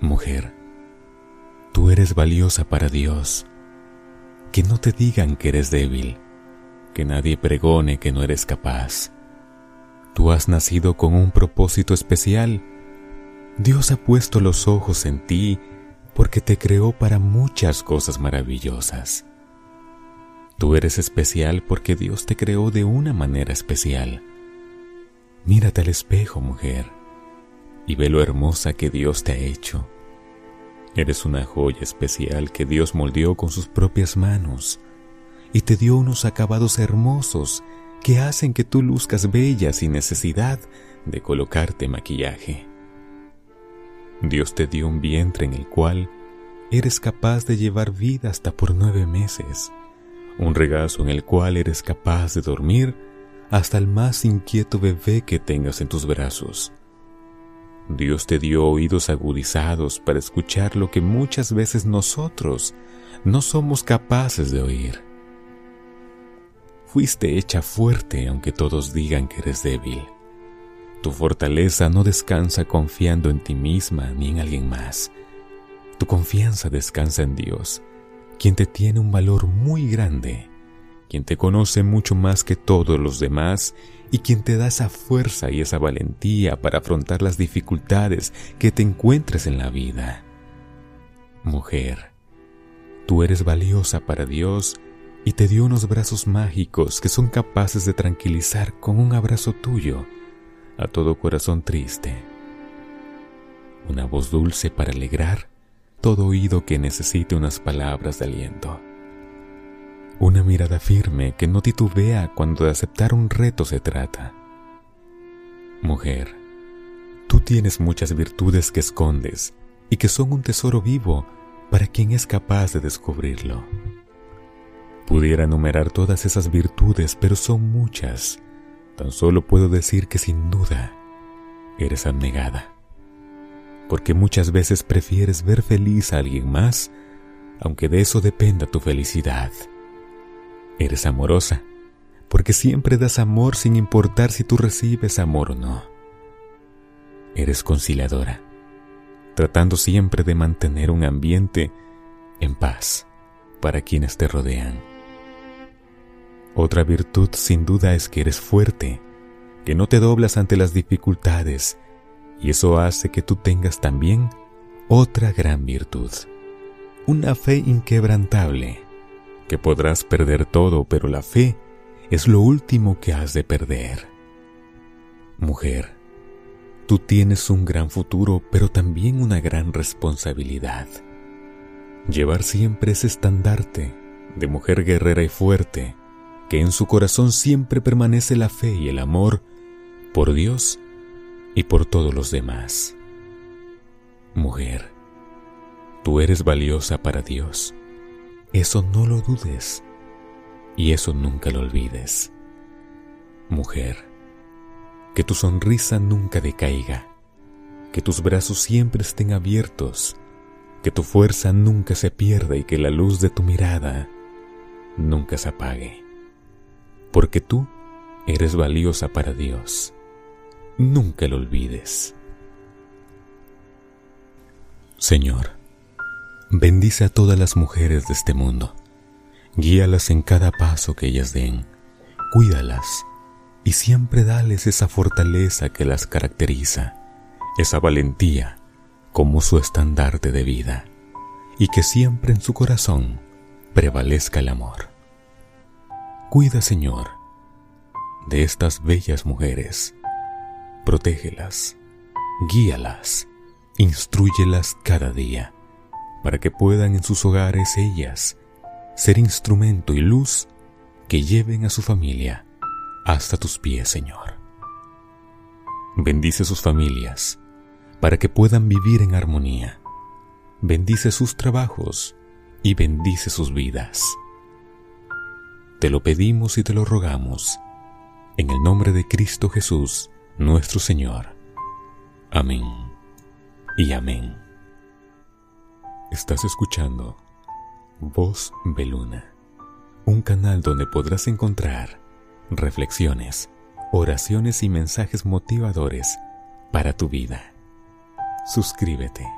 Mujer, tú eres valiosa para Dios. Que no te digan que eres débil, que nadie pregone que no eres capaz. Tú has nacido con un propósito especial. Dios ha puesto los ojos en ti porque te creó para muchas cosas maravillosas. Tú eres especial porque Dios te creó de una manera especial. Mírate al espejo, mujer, y ve lo hermosa que Dios te ha hecho. Eres una joya especial que Dios moldeó con sus propias manos y te dio unos acabados hermosos que hacen que tú luzcas bella sin necesidad de colocarte maquillaje. Dios te dio un vientre en el cual eres capaz de llevar vida hasta por nueve meses un regazo en el cual eres capaz de dormir hasta el más inquieto bebé que tengas en tus brazos. Dios te dio oídos agudizados para escuchar lo que muchas veces nosotros no somos capaces de oír. Fuiste hecha fuerte aunque todos digan que eres débil. Tu fortaleza no descansa confiando en ti misma ni en alguien más. Tu confianza descansa en Dios quien te tiene un valor muy grande, quien te conoce mucho más que todos los demás y quien te da esa fuerza y esa valentía para afrontar las dificultades que te encuentres en la vida. Mujer, tú eres valiosa para Dios y te dio unos brazos mágicos que son capaces de tranquilizar con un abrazo tuyo a todo corazón triste. Una voz dulce para alegrar todo oído que necesite unas palabras de aliento. Una mirada firme que no titubea cuando de aceptar un reto se trata. Mujer, tú tienes muchas virtudes que escondes y que son un tesoro vivo para quien es capaz de descubrirlo. Pudiera enumerar todas esas virtudes, pero son muchas. Tan solo puedo decir que sin duda eres abnegada porque muchas veces prefieres ver feliz a alguien más, aunque de eso dependa tu felicidad. Eres amorosa, porque siempre das amor sin importar si tú recibes amor o no. Eres conciliadora, tratando siempre de mantener un ambiente en paz para quienes te rodean. Otra virtud sin duda es que eres fuerte, que no te doblas ante las dificultades, y eso hace que tú tengas también otra gran virtud, una fe inquebrantable, que podrás perder todo, pero la fe es lo último que has de perder. Mujer, tú tienes un gran futuro, pero también una gran responsabilidad. Llevar siempre ese estandarte de mujer guerrera y fuerte, que en su corazón siempre permanece la fe y el amor por Dios y por todos los demás. Mujer, tú eres valiosa para Dios. Eso no lo dudes y eso nunca lo olvides. Mujer, que tu sonrisa nunca decaiga, que tus brazos siempre estén abiertos, que tu fuerza nunca se pierda y que la luz de tu mirada nunca se apague, porque tú eres valiosa para Dios nunca lo olvides. Señor, bendice a todas las mujeres de este mundo, guíalas en cada paso que ellas den, cuídalas. Y siempre dales esa fortaleza que las caracteriza, esa valentía como su estandarte de vida, y que siempre en su corazón prevalezca el amor. Cuida, Señor, de estas bellas mujeres. Protégelas, guíalas, instruyelas cada día, para que puedan en sus hogares ellas ser instrumento y luz que lleven a su familia hasta tus pies, Señor. Bendice sus familias para que puedan vivir en armonía. Bendice sus trabajos y bendice sus vidas. Te lo pedimos y te lo rogamos en el nombre de Cristo Jesús, nuestro Señor. Amén y amén. Estás escuchando Voz Beluna, un canal donde podrás encontrar reflexiones, oraciones y mensajes motivadores para tu vida. Suscríbete.